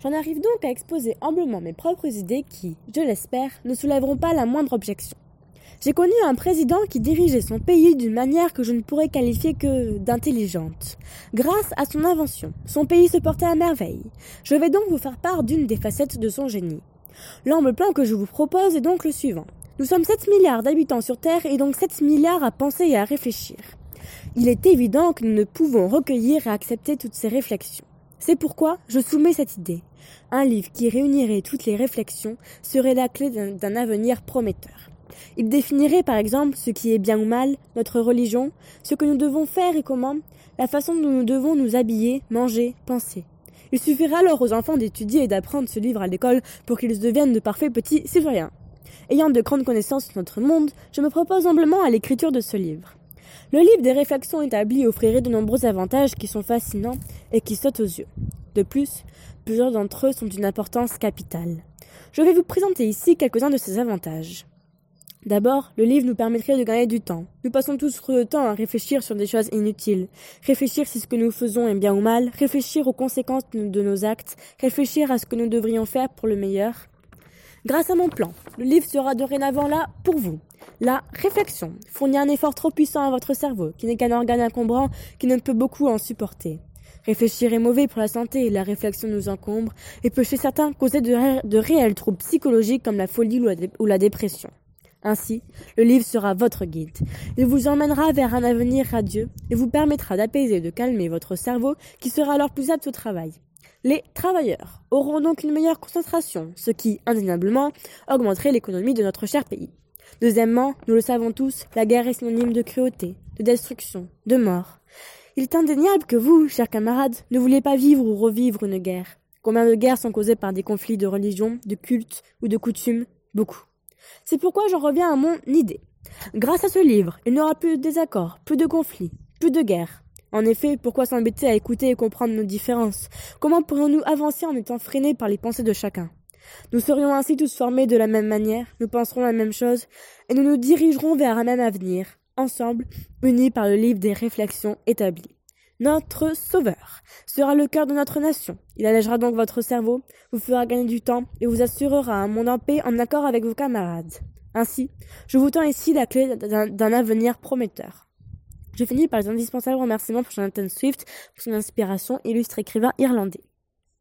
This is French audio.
J'en arrive donc à exposer humblement mes propres idées qui, je l'espère, ne soulèveront pas la moindre objection. J'ai connu un président qui dirigeait son pays d'une manière que je ne pourrais qualifier que d'intelligente. Grâce à son invention, son pays se portait à merveille. Je vais donc vous faire part d'une des facettes de son génie. L'amble plan que je vous propose est donc le suivant. Nous sommes 7 milliards d'habitants sur Terre et donc 7 milliards à penser et à réfléchir. Il est évident que nous ne pouvons recueillir et accepter toutes ces réflexions. C'est pourquoi je soumets cette idée. Un livre qui réunirait toutes les réflexions serait la clé d'un avenir prometteur. Il définirait par exemple ce qui est bien ou mal, notre religion, ce que nous devons faire et comment, la façon dont nous devons nous habiller, manger, penser. Il suffira alors aux enfants d'étudier et d'apprendre ce livre à l'école pour qu'ils deviennent de parfaits petits citoyens. Ayant de grandes connaissances sur notre monde, je me propose humblement à l'écriture de ce livre. Le livre des réflexions établies offrirait de nombreux avantages qui sont fascinants et qui sautent aux yeux. De plus, plusieurs d'entre eux sont d'une importance capitale. Je vais vous présenter ici quelques-uns de ces avantages. D'abord, le livre nous permettrait de gagner du temps. Nous passons tous trop de temps à réfléchir sur des choses inutiles. Réfléchir si ce que nous faisons est bien ou mal, réfléchir aux conséquences de nos actes, réfléchir à ce que nous devrions faire pour le meilleur. Grâce à mon plan, le livre sera dorénavant là pour vous. La réflexion fournit un effort trop puissant à votre cerveau, qui n'est qu'un organe encombrant qui ne peut beaucoup en supporter. Réfléchir est mauvais pour la santé, la réflexion nous encombre et peut chez certains causer de, réels troubles psychologiques comme la folie ou la dépression. Ainsi, le livre sera votre guide. Il vous emmènera vers un avenir radieux et vous permettra d'apaiser et de calmer votre cerveau qui sera alors plus apte au travail. Les travailleurs auront donc une meilleure concentration, ce qui, indéniablement, augmenterait l'économie de notre cher pays. Deuxièmement, nous le savons tous, la guerre est synonyme de cruauté, de destruction, de mort. Il est indéniable que vous, chers camarades, ne voulez pas vivre ou revivre une guerre. Combien de guerres sont causées par des conflits de religion, de culte ou de coutumes? Beaucoup. C'est pourquoi j'en reviens à mon idée. Grâce à ce livre, il n'y aura plus de désaccords, plus de conflits, plus de guerres. En effet, pourquoi s'embêter à écouter et comprendre nos différences? Comment pourrions-nous avancer en étant freinés par les pensées de chacun? Nous serions ainsi tous formés de la même manière, nous penserons la même chose, et nous nous dirigerons vers un même avenir, ensemble, unis par le livre des réflexions établies. Notre Sauveur sera le cœur de notre nation. Il allégera donc votre cerveau, vous fera gagner du temps et vous assurera un monde en paix en accord avec vos camarades. Ainsi, je vous tends ici la clé d'un avenir prometteur. Je finis par les indispensables remerciements pour Jonathan Swift pour son inspiration, illustre écrivain irlandais.